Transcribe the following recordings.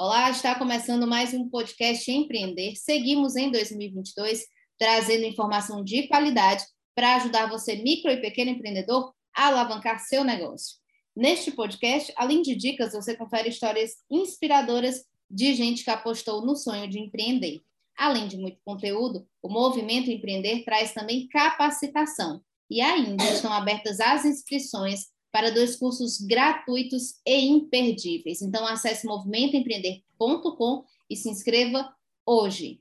Olá, está começando mais um podcast Empreender. Seguimos em 2022 trazendo informação de qualidade para ajudar você, micro e pequeno empreendedor, a alavancar seu negócio. Neste podcast, além de dicas, você confere histórias inspiradoras de gente que apostou no sonho de empreender. Além de muito conteúdo, o Movimento Empreender traz também capacitação. E ainda estão abertas as inscrições para dois cursos gratuitos e imperdíveis. Então, acesse movimentoempreender.com e se inscreva hoje.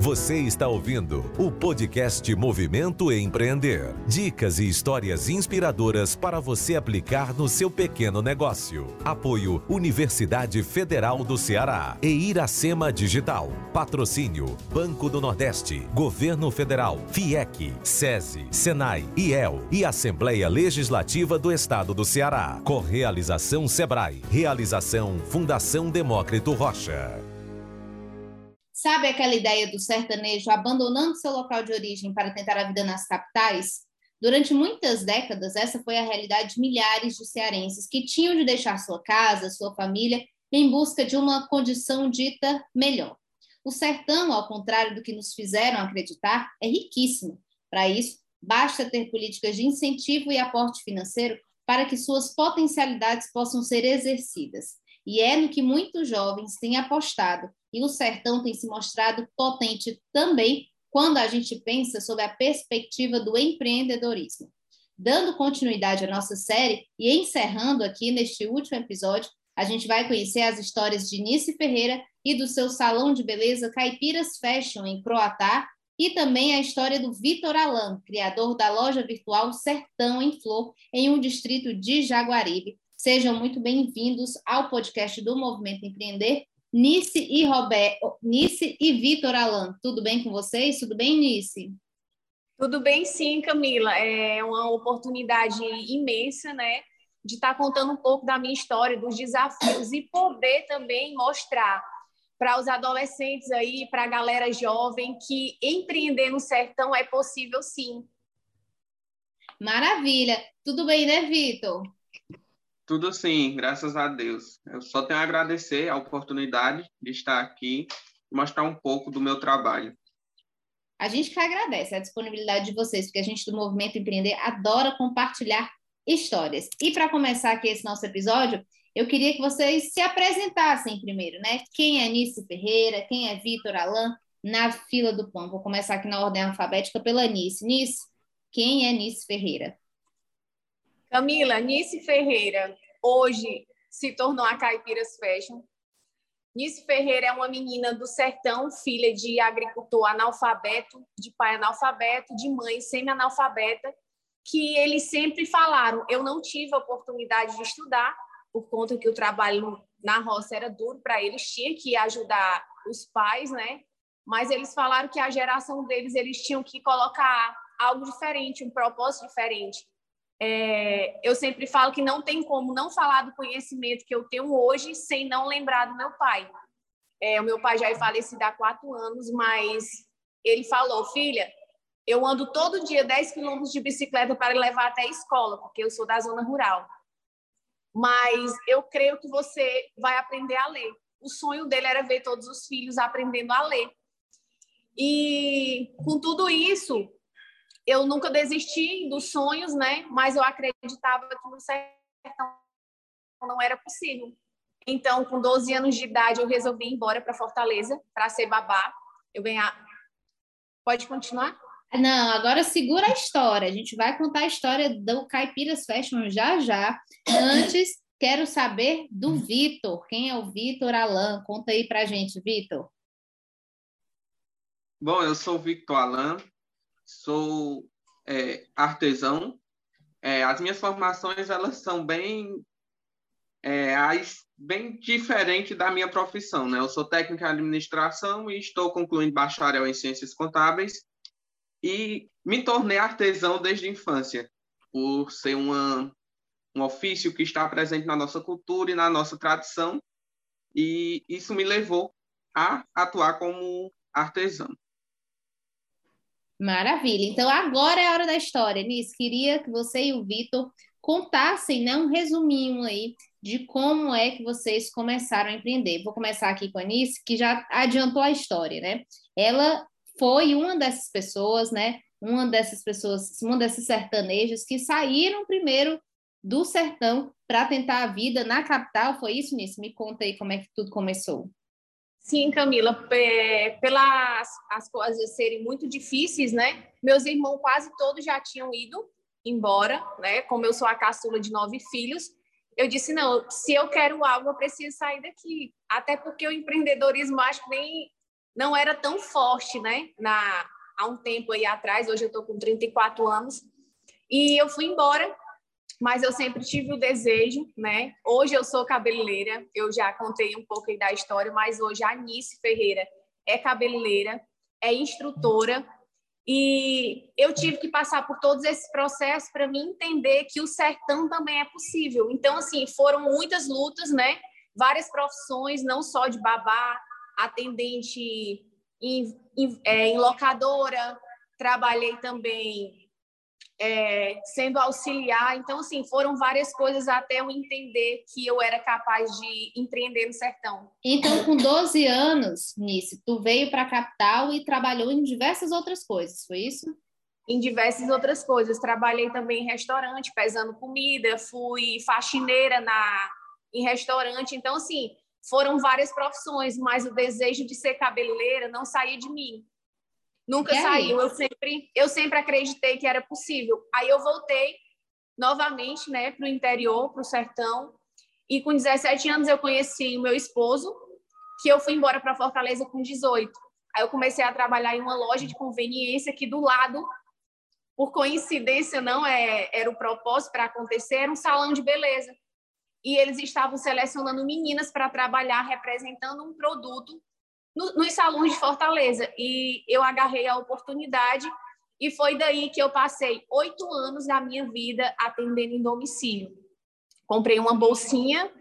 Você está ouvindo o podcast Movimento Empreender. Dicas e histórias inspiradoras para você aplicar no seu pequeno negócio. Apoio Universidade Federal do Ceará e Iracema Digital. Patrocínio Banco do Nordeste, Governo Federal, FIEC, SESI, SENAI, IEL e Assembleia Legislativa do Estado do Ceará. Correalização Sebrae. Realização Fundação Demócrito Rocha. Sabe aquela ideia do sertanejo abandonando seu local de origem para tentar a vida nas capitais? Durante muitas décadas, essa foi a realidade de milhares de cearenses que tinham de deixar sua casa, sua família, em busca de uma condição dita melhor. O sertão, ao contrário do que nos fizeram acreditar, é riquíssimo. Para isso, basta ter políticas de incentivo e aporte financeiro para que suas potencialidades possam ser exercidas. E é no que muitos jovens têm apostado e o sertão tem se mostrado potente também quando a gente pensa sobre a perspectiva do empreendedorismo. Dando continuidade à nossa série e encerrando aqui neste último episódio, a gente vai conhecer as histórias de Nice Ferreira e do seu salão de beleza Caipiras Fashion em Croatá e também a história do Vitor Alan, criador da loja virtual Sertão em Flor, em um distrito de Jaguaribe. Sejam muito bem-vindos ao podcast do Movimento Empreender Nice e Roberto, Nice e Vitor Alan, tudo bem com vocês? Tudo bem, Nice? Tudo bem, sim, Camila. É uma oportunidade imensa, né, de estar contando um pouco da minha história, dos desafios e poder também mostrar para os adolescentes aí, para a galera jovem, que empreender no sertão é possível, sim. Maravilha. Tudo bem, né, Vitor? Tudo sim, graças a Deus. Eu só tenho a agradecer a oportunidade de estar aqui e mostrar um pouco do meu trabalho. A gente que agradece a disponibilidade de vocês, porque a gente do Movimento Empreender adora compartilhar histórias. E para começar aqui esse nosso episódio, eu queria que vocês se apresentassem primeiro, né? Quem é Nice Ferreira, quem é Vitor Alan, na fila do pão. Vou começar aqui na ordem alfabética pela Nice. Nice, quem é Nice Ferreira? Camila, Nice Ferreira hoje se tornou a Caipiras Fashion. Nice Ferreira é uma menina do sertão, filha de agricultor analfabeto, de pai analfabeto, de mãe semi-analfabeta, que eles sempre falaram. Eu não tive a oportunidade de estudar, por conta que o trabalho na roça era duro para eles, tinha que ajudar os pais, né? Mas eles falaram que a geração deles, eles tinham que colocar algo diferente, um propósito diferente. É, eu sempre falo que não tem como não falar do conhecimento que eu tenho hoje sem não lembrar do meu pai. É, o meu pai já é falecido há quatro anos, mas ele falou, filha, eu ando todo dia 10 quilômetros de bicicleta para levar até a escola, porque eu sou da zona rural. Mas eu creio que você vai aprender a ler. O sonho dele era ver todos os filhos aprendendo a ler. E com tudo isso, eu nunca desisti dos sonhos, né? Mas eu acreditava que no sertão não era possível. Então, com 12 anos de idade, eu resolvi ir embora para Fortaleza para ser babá. Eu ganhar. Pode continuar? Não, agora segura a história. A gente vai contar a história do Caipiras Fashion já já. Antes, quero saber do Vitor. Quem é o Vitor Alan? Conta aí pra gente, Vitor. Bom, eu sou o Victor Alan, sou é, artesão. É, as minhas formações elas são bem é, as, bem diferente da minha profissão, né? Eu sou técnico em administração e estou concluindo bacharel em ciências contábeis e me tornei artesão desde a infância, por ser uma, um ofício que está presente na nossa cultura e na nossa tradição, e isso me levou a atuar como artesão. Maravilha. Então, agora é a hora da história. Nis, queria que você e o Vitor contassem né, um resuminho aí de como é que vocês começaram a empreender. Vou começar aqui com a Anice, que já adiantou a história, né? Ela foi uma dessas pessoas, né? Uma dessas pessoas, uma desses sertanejos que saíram primeiro do sertão para tentar a vida na capital. Foi isso, Nisso? Me conta aí como é que tudo começou. Sim, Camila, pelas as coisas serem muito difíceis, né? Meus irmãos quase todos já tinham ido embora, né? Como eu sou a caçula de nove filhos, eu disse não, se eu quero algo, eu preciso sair daqui. Até porque o empreendedorismo acho que nem não era tão forte, né? Na há um tempo aí atrás, hoje eu estou com 34 anos, e eu fui embora mas eu sempre tive o desejo, né? Hoje eu sou cabeleireira, eu já contei um pouco aí da história, mas hoje a Anice Ferreira é cabeleireira, é instrutora, e eu tive que passar por todos esses processos para mim entender que o sertão também é possível. Então, assim, foram muitas lutas, né? Várias profissões, não só de babá, atendente em, em, é, em locadora, trabalhei também é, sendo auxiliar. Então, assim, foram várias coisas até eu entender que eu era capaz de empreender no sertão. Então, com 12 anos, Nice, tu veio para a capital e trabalhou em diversas outras coisas, foi isso? Em diversas outras coisas. Trabalhei também em restaurante, pesando comida, fui faxineira na, em restaurante. Então, assim, foram várias profissões, mas o desejo de ser cabeleireira não saía de mim. Nunca saiu. Eu sempre, eu sempre acreditei que era possível. Aí eu voltei novamente, né, para o interior, para o sertão. E com 17 anos eu conheci o meu esposo, que eu fui embora para Fortaleza com 18. Aí eu comecei a trabalhar em uma loja de conveniência aqui do lado. Por coincidência, não é, era o propósito para acontecer, era um salão de beleza. E eles estavam selecionando meninas para trabalhar representando um produto no, nos salões de Fortaleza. E eu agarrei a oportunidade e foi daí que eu passei oito anos da minha vida atendendo em domicílio. Comprei uma bolsinha,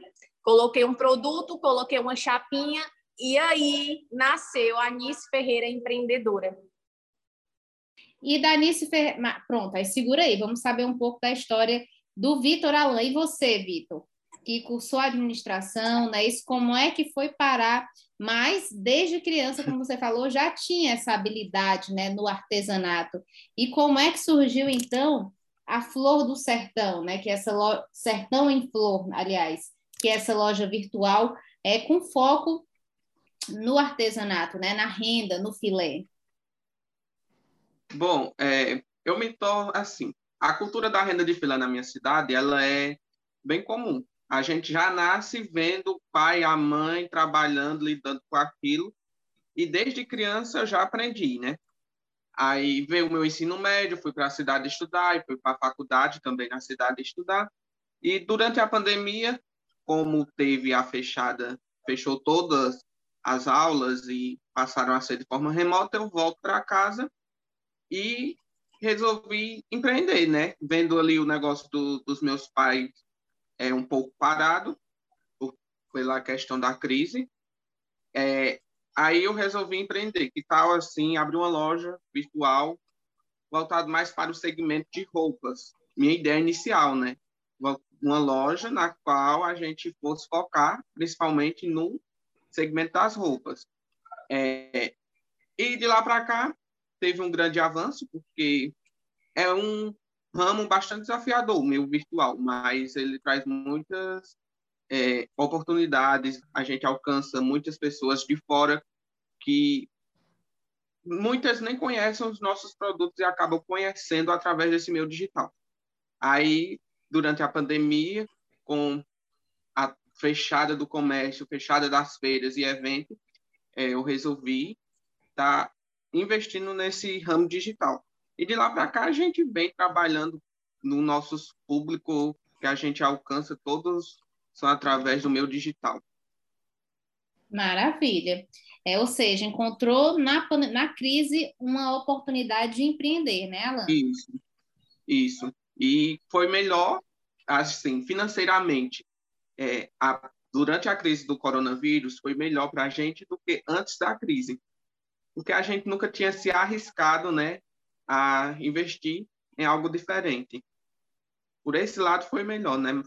coloquei um produto, coloquei uma chapinha e aí nasceu a Anice Ferreira empreendedora. E da Anice Ferreira, pronto, aí segura aí, vamos saber um pouco da história do Vitor Alain. E você, Vitor? Que cursou administração, né? Isso como é que foi parar, mas desde criança, como você falou, já tinha essa habilidade, né, no artesanato. E como é que surgiu então a Flor do Sertão, né, que é essa lo... Sertão em Flor, aliás, que é essa loja virtual é com foco no artesanato, né, na renda, no filé. Bom, é, eu me torno assim, a cultura da renda de filé na minha cidade, ela é bem comum a gente já nasce vendo o pai, a mãe trabalhando, lidando com aquilo, e desde criança eu já aprendi, né? Aí veio o meu ensino médio, fui para a cidade estudar, e fui para a faculdade também na cidade estudar. E durante a pandemia, como teve a fechada, fechou todas as aulas e passaram a ser de forma remota, eu volto para casa e resolvi empreender, né? Vendo ali o negócio do, dos meus pais é um pouco parado pela questão da crise. É, aí eu resolvi empreender. Que tal assim abrir uma loja virtual voltado mais para o segmento de roupas? Minha ideia inicial, né? Uma loja na qual a gente fosse focar principalmente no segmento das roupas. É, e de lá para cá teve um grande avanço porque é um ramo bastante desafiador, o meu virtual, mas ele traz muitas é, oportunidades, a gente alcança muitas pessoas de fora que muitas nem conhecem os nossos produtos e acabam conhecendo através desse meio digital. Aí, durante a pandemia, com a fechada do comércio, fechada das feiras e eventos, é, eu resolvi estar tá investindo nesse ramo digital. E de lá para cá a gente vem trabalhando no nosso público que a gente alcança, todos são através do meu digital. Maravilha. É, ou seja, encontrou na, na crise uma oportunidade de empreender, né, Alan? Isso, isso. E foi melhor, assim, financeiramente, é, a, durante a crise do coronavírus, foi melhor para a gente do que antes da crise. Porque a gente nunca tinha se arriscado, né, a investir em algo diferente. por esse lado foi melhor, né?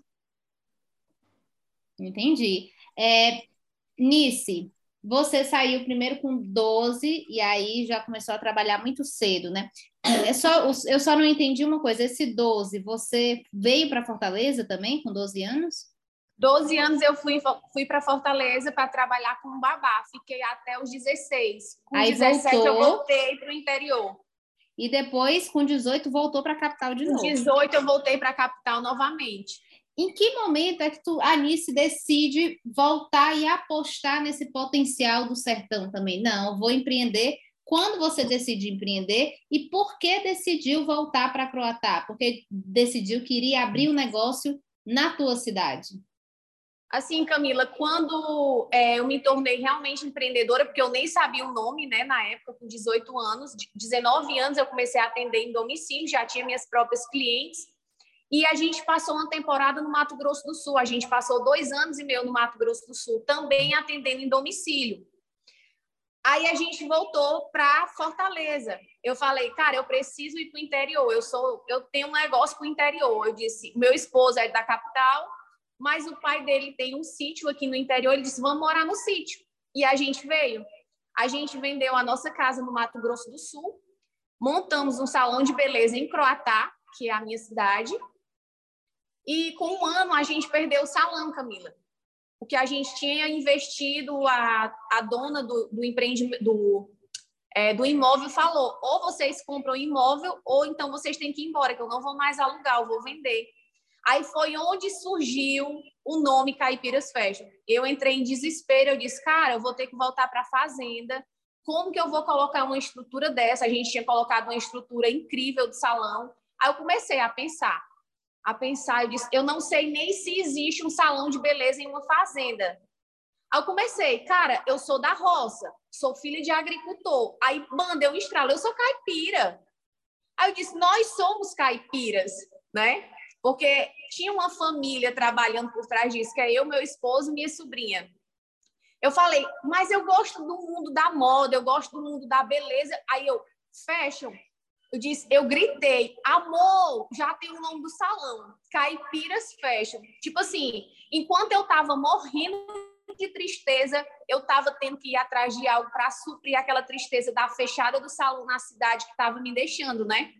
Entendi. É, Nice, você saiu primeiro com 12 e aí já começou a trabalhar muito cedo, né? É só, eu só não entendi uma coisa. Esse 12, você veio para Fortaleza também com 12 anos? 12 anos eu fui, fui para Fortaleza para trabalhar com babá. Fiquei até os 16. Com aí 17 voltou... eu voltei para o interior. E depois, com 18, voltou para a capital de novo. Com 18 eu voltei para a capital novamente. Em que momento é que tu, Anice, decide voltar e apostar nesse potencial do sertão também? Não, vou empreender. Quando você decide empreender e por que decidiu voltar para Croatá? Porque decidiu que iria abrir um negócio na tua cidade. Assim, Camila, quando é, eu me tornei realmente empreendedora, porque eu nem sabia o nome, né, na época, com 18 anos, 19 anos eu comecei a atender em domicílio, já tinha minhas próprias clientes, e a gente passou uma temporada no Mato Grosso do Sul. A gente passou dois anos e meio no Mato Grosso do Sul, também atendendo em domicílio. Aí a gente voltou para Fortaleza. Eu falei, cara, eu preciso ir para o interior. Eu sou, eu tenho um negócio para o interior. Eu disse, meu esposo é da capital, mas o pai dele tem um sítio aqui no interior. Ele disse, vamos morar no sítio. E a gente veio. A gente vendeu a nossa casa no Mato Grosso do Sul, montamos um salão de beleza em Croatá, que é a minha cidade, e com um ano a gente perdeu o salão, Camila. O que a gente tinha investido, a, a dona do, do empreendimento, do, é, do imóvel falou: ou vocês compram o imóvel, ou então vocês têm que ir embora, que eu não vou mais alugar, eu vou vender. Aí foi onde surgiu o nome Caipiras Fashion. Eu entrei em desespero, eu disse, cara, eu vou ter que voltar para a fazenda. Como que eu vou colocar uma estrutura dessa? A gente tinha colocado uma estrutura incrível de salão. Aí eu comecei a pensar, a pensar, eu disse, eu não sei nem se existe um salão de beleza em uma fazenda. Aí eu comecei, cara, eu sou da roça, sou filha de agricultor. Aí manda eu estralo, eu sou caipira. Aí eu disse, nós somos caipiras, né? Porque tinha uma família trabalhando por trás disso, que é eu, meu esposo minha sobrinha. Eu falei, mas eu gosto do mundo da moda, eu gosto do mundo da beleza. Aí eu, fashion, eu disse, eu gritei, amor, já tem o nome do salão, Caipiras Fashion. Tipo assim, enquanto eu tava morrendo de tristeza, eu tava tendo que ir atrás de algo para suprir aquela tristeza da fechada do salão na cidade que tava me deixando, né?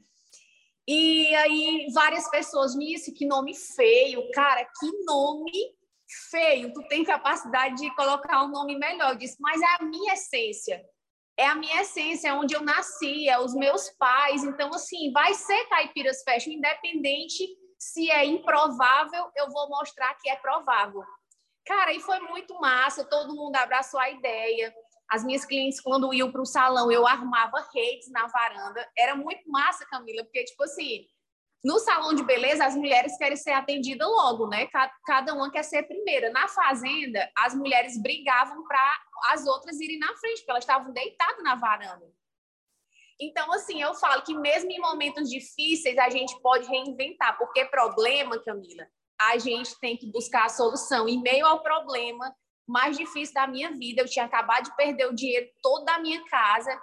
E aí várias pessoas me disseram que nome feio, cara, que nome feio. Tu tem capacidade de colocar um nome melhor. Eu disse, mas é a minha essência é a minha essência, é onde eu nasci, é os meus pais. Então, assim, vai ser Caipiras Fashion, independente se é improvável, eu vou mostrar que é provável. Cara, e foi muito massa, todo mundo abraçou a ideia. As minhas clientes, quando iam para o salão, eu armava redes na varanda. Era muito massa, Camila, porque, tipo assim, no salão de beleza, as mulheres querem ser atendidas logo, né? Cada uma quer ser primeira. Na fazenda, as mulheres brigavam para as outras irem na frente, porque elas estavam deitadas na varanda. Então, assim, eu falo que mesmo em momentos difíceis, a gente pode reinventar, porque problema, Camila, a gente tem que buscar a solução. Em meio ao problema mais difícil da minha vida, eu tinha acabado de perder o dinheiro todo da minha casa.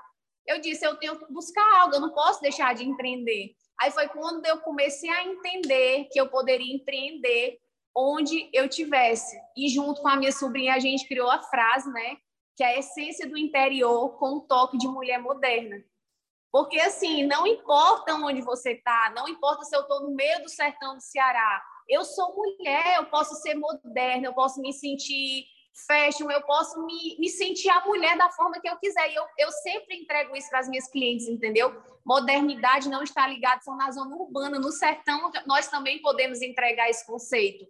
Eu disse, eu tenho que buscar algo, eu não posso deixar de empreender. Aí foi quando eu comecei a entender que eu poderia empreender onde eu tivesse. E junto com a minha sobrinha, a gente criou a frase, né? Que é a essência do interior com um toque de mulher moderna. Porque, assim, não importa onde você está, não importa se eu estou no meio do sertão do Ceará, eu sou mulher, eu posso ser moderna, eu posso me sentir fashion, eu posso me, me sentir a mulher da forma que eu quiser. E eu, eu sempre entrego isso para as minhas clientes, entendeu? Modernidade não está ligada só na zona urbana, no sertão nós também podemos entregar esse conceito.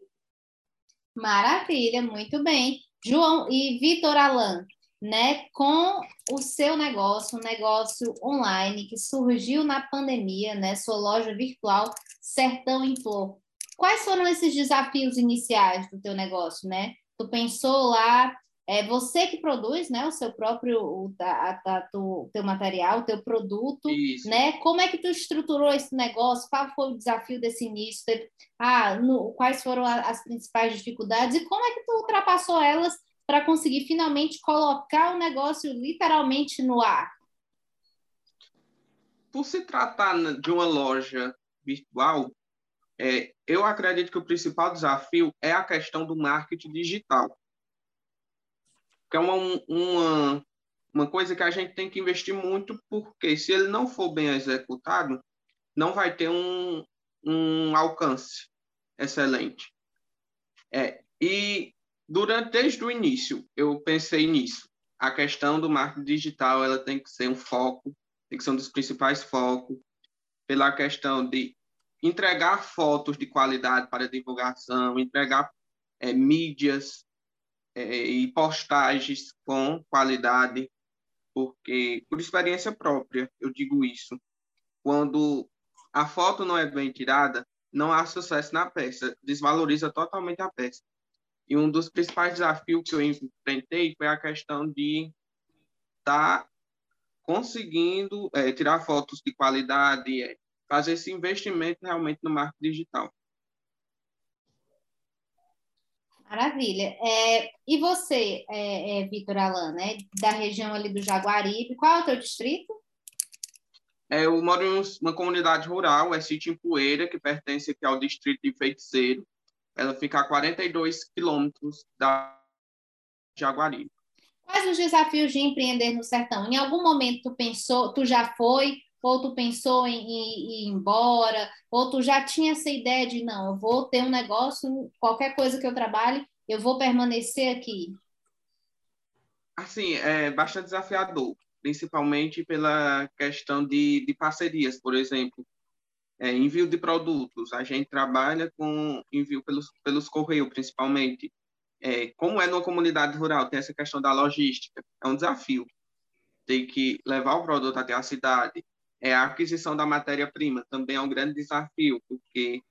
Maravilha, muito bem. João e Vitor Alan, né, com o seu negócio, um negócio online que surgiu na pandemia, né, sua loja virtual Sertão em Flor. Quais foram esses desafios iniciais do teu negócio, né? Tu pensou lá, é você que produz, né, o seu próprio, o, a, a, tu, teu material, o teu produto, Isso. né? Como é que tu estruturou esse negócio? Qual foi o desafio desse início? Ah, no, quais foram as principais dificuldades e como é que tu ultrapassou elas para conseguir finalmente colocar o negócio literalmente no ar? Por se tratar de uma loja virtual, É, eu acredito que o principal desafio é a questão do marketing digital, que é uma, uma, uma coisa que a gente tem que investir muito, porque se ele não for bem executado, não vai ter um, um alcance excelente. É, e durante desde o início eu pensei nisso. A questão do marketing digital ela tem que ser um foco, tem que ser um dos principais focos, pela questão de entregar fotos de qualidade para divulgação, entregar é, mídias é, e postagens com qualidade, porque, por experiência própria, eu digo isso. Quando a foto não é bem tirada, não há sucesso na peça, desvaloriza totalmente a peça. E um dos principais desafios que eu enfrentei foi a questão de estar tá conseguindo é, tirar fotos de qualidade, é, fazer esse investimento realmente no marketing digital. Maravilha. É, e você, é, é, Vitor Alan, né, da região ali do Jaguaribe, qual é o teu distrito? É, eu moro em uma comunidade rural, é Sítio em Poeira, que pertence aqui ao distrito de Feiticeiro. Ela fica a 42 quilômetros da Jaguaribe. Quais os desafios de empreender no sertão? Em algum momento tu pensou, tu já foi ou tu pensou em, em, ir embora, ou tu já tinha essa ideia de não, eu vou ter um negócio, qualquer coisa que eu trabalhe, eu vou permanecer aqui? Assim, é bastante desafiador, principalmente pela questão de, de parcerias, por exemplo. É, envio de produtos, a gente trabalha com envio pelos, pelos correios, principalmente. É, como é numa comunidade rural, tem essa questão da logística, é um desafio. Tem que levar o produto até a cidade, é, a aquisição da matéria-prima também é um grande desafio, porque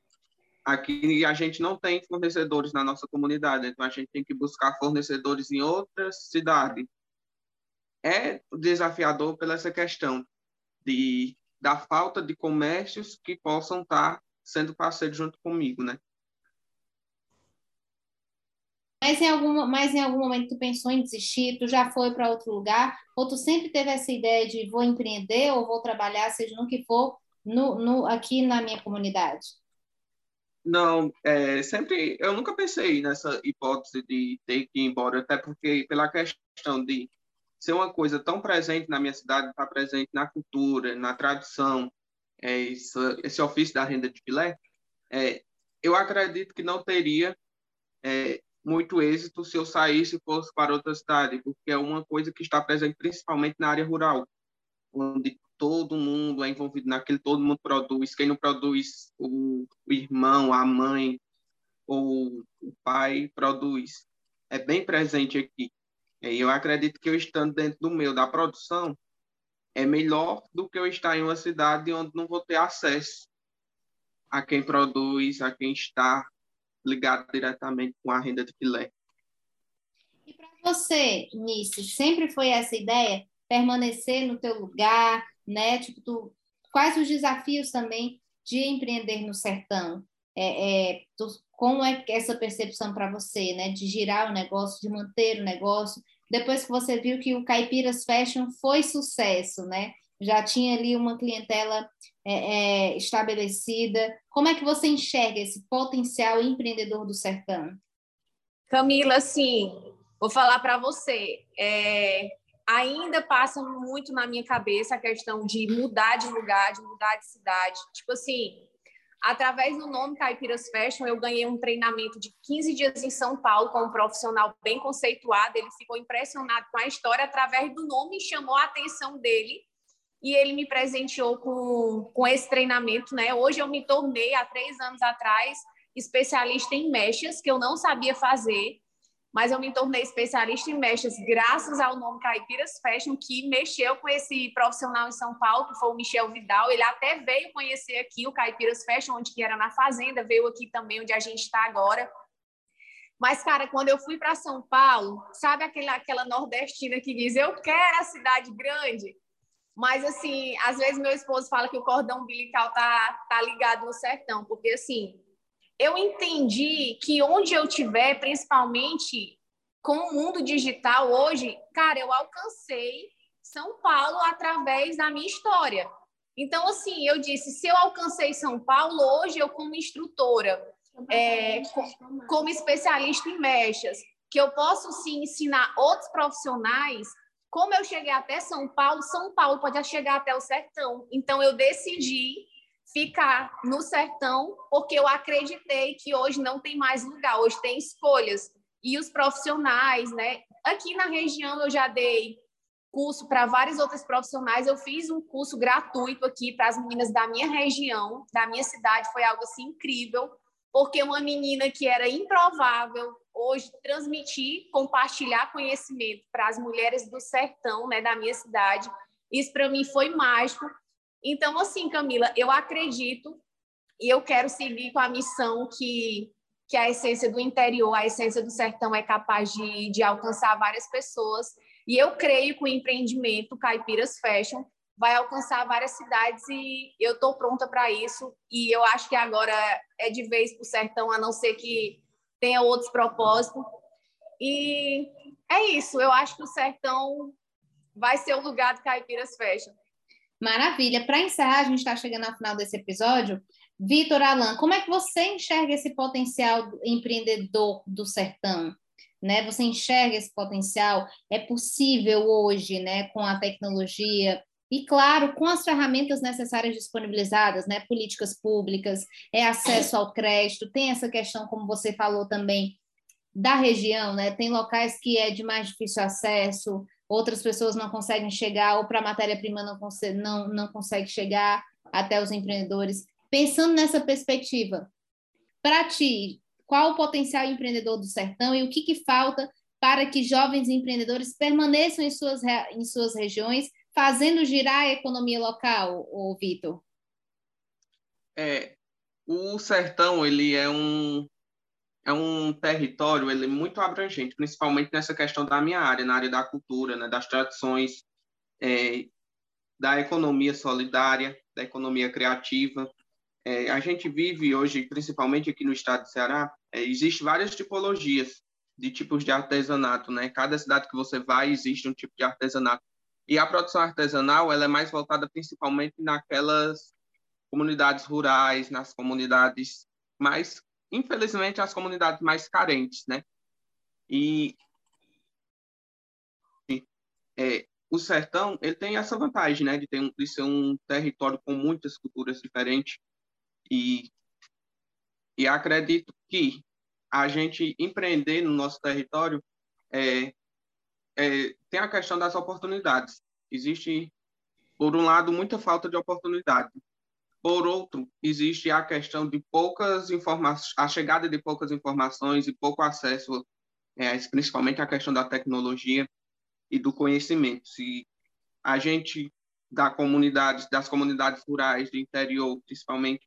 aqui a gente não tem fornecedores na nossa comunidade, então a gente tem que buscar fornecedores em outras cidades. É desafiador pela essa questão de, da falta de comércios que possam estar sendo parceiros junto comigo, né? Mas em, algum, mas em algum momento tu pensou em desistir, tu já foi para outro lugar, ou tu sempre teve essa ideia de vou empreender ou vou trabalhar, seja no que for, no, no, aqui na minha comunidade? Não, é, sempre, eu nunca pensei nessa hipótese de ter que ir embora, até porque pela questão de ser uma coisa tão presente na minha cidade, estar tá presente na cultura, na tradição, é, esse, esse ofício da renda de filé, é, eu acredito que não teria é, muito êxito se eu saísse e fosse para outra cidade, porque é uma coisa que está presente principalmente na área rural, onde todo mundo é envolvido naquele, todo mundo produz. Quem não produz, o, irmão, a mãe ou o pai produz. É bem presente aqui. E eu acredito que eu estando dentro do meu, da produção, é melhor do que eu estar em uma cidade onde não vou ter acesso a quem produz, a quem está ligado diretamente com a renda de filé. E para você, Nice, sempre foi essa ideia? Permanecer no teu lugar, né? Tipo, tu, quais os desafios também de empreender no sertão? É, é, tu, como é essa percepção para você, né? De girar o negócio, de manter o negócio, depois que você viu que o Caipiras Fashion foi sucesso, né? Já tinha ali uma clientela é, é, estabelecida. Como é que você enxerga esse potencial empreendedor do sertão? Camila, assim, vou falar para você. É, ainda passa muito na minha cabeça a questão de mudar de lugar, de mudar de cidade. Tipo assim, através do nome Caipiras Fashion, eu ganhei um treinamento de 15 dias em São Paulo com um profissional bem conceituado. Ele ficou impressionado com a história através do nome e chamou a atenção dele e ele me presenteou com, com esse treinamento, né? Hoje eu me tornei, há três anos atrás, especialista em mechas, que eu não sabia fazer, mas eu me tornei especialista em mechas graças ao nome Caipiras Fashion, que mexeu com esse profissional em São Paulo, que foi o Michel Vidal. Ele até veio conhecer aqui o Caipiras Fashion, onde que era na Fazenda, veio aqui também, onde a gente está agora. Mas, cara, quando eu fui para São Paulo, sabe aquela, aquela nordestina que diz, eu quero a cidade grande? Mas, assim, às vezes meu esposo fala que o cordão umbilical tá, tá ligado no sertão, porque, assim, eu entendi que onde eu tiver, principalmente com o mundo digital hoje, cara, eu alcancei São Paulo através da minha história. Então, assim, eu disse, se eu alcancei São Paulo, hoje eu como instrutora, é, como especialista em mechas, que eu posso sim ensinar outros profissionais, como eu cheguei até São Paulo, São Paulo pode chegar até o sertão. Então, eu decidi ficar no sertão, porque eu acreditei que hoje não tem mais lugar, hoje tem escolhas. E os profissionais, né? Aqui na região eu já dei curso para vários outros profissionais. Eu fiz um curso gratuito aqui para as meninas da minha região, da minha cidade, foi algo assim incrível, porque uma menina que era improvável hoje transmitir, compartilhar conhecimento para as mulheres do sertão, né, da minha cidade. Isso para mim foi mágico. Então, assim, Camila, eu acredito e eu quero seguir com a missão que, que a essência do interior, a essência do sertão é capaz de, de alcançar várias pessoas. E eu creio que o empreendimento Caipiras Fashion vai alcançar várias cidades e eu estou pronta para isso. E eu acho que agora é de vez para o sertão, a não ser que tenha outros propósitos. E é isso, eu acho que o sertão vai ser o lugar do Caipiras Fashion. Maravilha. Para encerrar, a gente está chegando ao final desse episódio. Vitor Alan, como é que você enxerga esse potencial empreendedor do sertão? Né? Você enxerga esse potencial? É possível hoje, né, com a tecnologia e, claro, com as ferramentas necessárias disponibilizadas, né, políticas públicas, é acesso ao crédito, tem essa questão, como você falou também, da região, né? Tem locais que é de mais difícil acesso, outras pessoas não conseguem chegar, ou para a matéria-prima não, não, não consegue chegar até os empreendedores. Pensando nessa perspectiva, para ti, qual o potencial empreendedor do sertão e o que, que falta para que jovens empreendedores permaneçam em suas, em suas regiões, fazendo girar a economia local, o Vitor? É, o sertão ele é um é um território ele é muito abrangente, principalmente nessa questão da minha área, na área da cultura, né, das tradições, é, da economia solidária, da economia criativa. É, a gente vive hoje, principalmente aqui no estado de Ceará, é, existe várias tipologias de tipos de artesanato, né? Cada cidade que você vai existe um tipo de artesanato. E a produção artesanal ela é mais voltada principalmente naquelas comunidades rurais, nas comunidades mais infelizmente, as comunidades mais carentes, né? E é, o sertão ele tem essa vantagem, né, de, ter de ser um território com muitas culturas diferentes e e acredito que a gente empreender no nosso território é, é, tem a questão das oportunidades. Existe, por um lado, muita falta de oportunidade. Por outro, existe a questão de poucas informações, a chegada de poucas informações e pouco acesso, é, principalmente a questão da tecnologia e do conhecimento. Se a gente da comunidade, das comunidades rurais do interior, principalmente,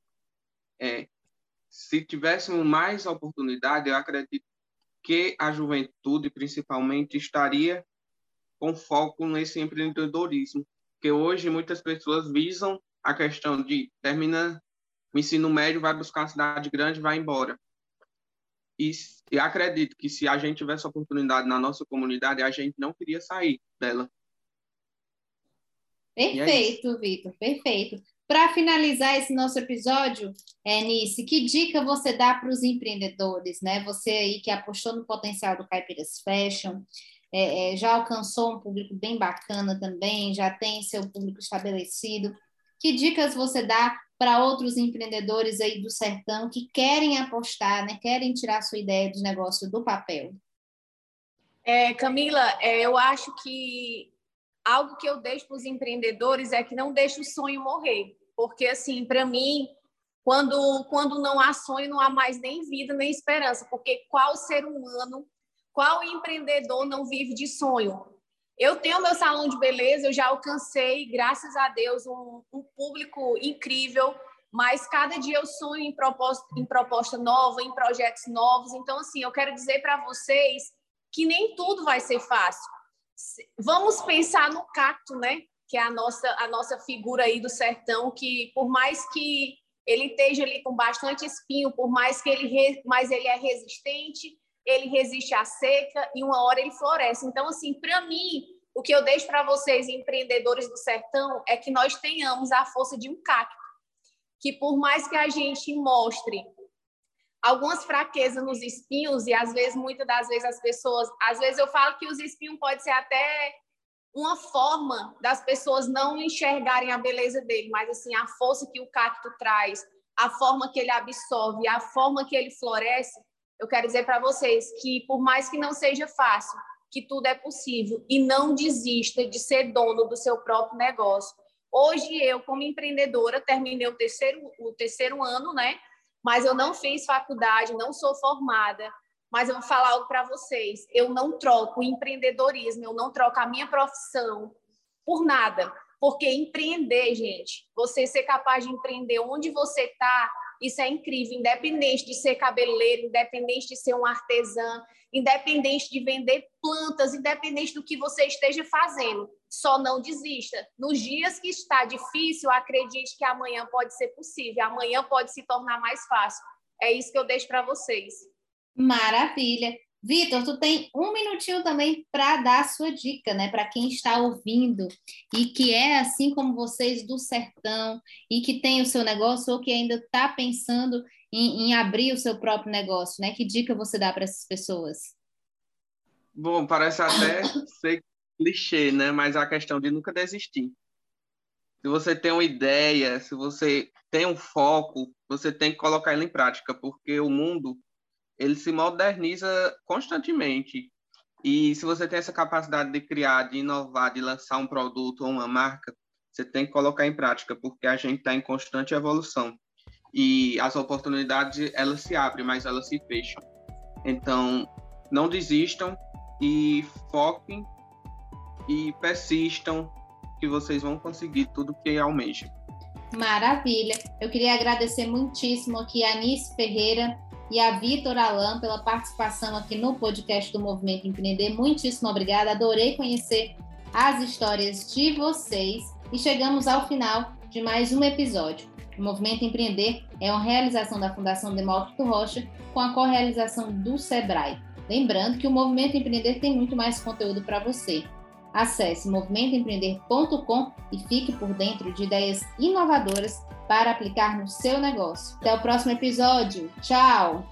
é, se tivéssemos mais oportunidade, eu acredito que a juventude, principalmente, estaria com foco nesse empreendedorismo, que hoje muitas pessoas visam a questão de termina o ensino médio, vai buscar uma cidade grande, vai embora. E, e acredito que se a gente tivesse oportunidade na nossa comunidade, a gente não queria sair dela. É perfeito, é Vitor, perfeito. Para finalizar esse nosso episódio, é, Nice, que dica você dá para os empreendedores, né? Você aí que apostou no potencial do Caipiras Fashion, é, é, já alcançou um público bem bacana também, já tem seu público estabelecido. Que dicas você dá para outros empreendedores aí do sertão que querem apostar, né, querem tirar sua ideia de negócio do papel? É, Camila, é, eu acho que algo que eu deixo para os empreendedores é que não deixe o sonho morrer, porque assim, para mim, quando quando não há sonho, não há mais nem vida nem esperança, porque qual ser humano, qual empreendedor não vive de sonho? Eu tenho meu salão de beleza, eu já alcancei, graças a Deus, um, um público incrível, mas cada dia eu sonho em proposta, em proposta nova, em projetos novos. Então, assim, eu quero dizer para vocês que nem tudo vai ser fácil. Vamos pensar no cacto, né? Que é a nossa, a nossa figura aí do sertão, que por mais que ele esteja ali com bastante espinho, por mais que ele, mas ele é resistente, ele resiste à seca e uma hora ele floresce. Então, assim, para mim, O que eu deixo para vocês, empreendedores do sertão, é que nós tenhamos a força de um cacto. Que por mais que a gente mostre algumas fraquezas nos espinhos, e às vezes, muitas das vezes, as pessoas. Às vezes eu falo que os espinhos pode ser até uma forma das pessoas não enxergarem a beleza dele, mas assim, a força que o cacto traz, a forma que ele absorve, a forma que ele floresce, eu quero dizer para vocês que por mais que não seja fácil, que tudo é possível e não desista de ser dono do seu próprio negócio. Hoje eu, como empreendedora, terminei o terceiro, o terceiro ano, né? Mas eu não fiz faculdade, não sou formada. Mas eu vou falar algo para vocês: eu não troco empreendedorismo, eu não troco a minha profissão por nada. Porque empreender, gente, você ser capaz de empreender onde você está, isso é incrível, independente de ser cabeleireiro, independente de ser um artesã, independente de vender plantas, independente do que você esteja fazendo. Só não desista. Nos dias que está difícil, acredite que amanhã pode ser possível, amanhã pode se tornar mais fácil. É isso que eu deixo para vocês. Maravilha. Vitor, tu tem um minutinho também para dar a sua dica, né, para quem está ouvindo e que é assim como vocês do sertão e que tem o seu negócio ou que ainda está pensando em, em, abrir o seu próprio negócio, né? Que dica você dá para essas pessoas? Bom, parece até ser clichê, né? Mas a questão de nunca desistir. Se você tem uma ideia, se você tem um foco, você tem que colocar ele em prática, porque o mundo ele se moderniza constantemente. E se você tem essa capacidade de criar, de inovar, de lançar um produto ou uma marca, você tem que colocar em prática, porque a gente está em constante evolução. E as oportunidades, elas se abrem, mas elas se fecham. Então, não desistam e foquem e persistam que vocês vão conseguir tudo que almejam. Maravilha. Eu queria agradecer muitíssimo aqui a Anice Ferreira, e a Vitor Alan pela participação aqui no podcast do Movimento Empreender. Muitíssimo obrigada, adorei conhecer as histórias de vocês e chegamos ao final de mais um episódio. O Movimento Empreender é uma realização da Fundação Demócrito Rocha com a co-realização do Sebrae. Lembrando que o Movimento Empreender tem muito mais conteúdo para você. Acesse movimentoempreender.com e fique por dentro de ideias inovadoras para aplicar no seu negócio. Até o próximo episódio. Tchau!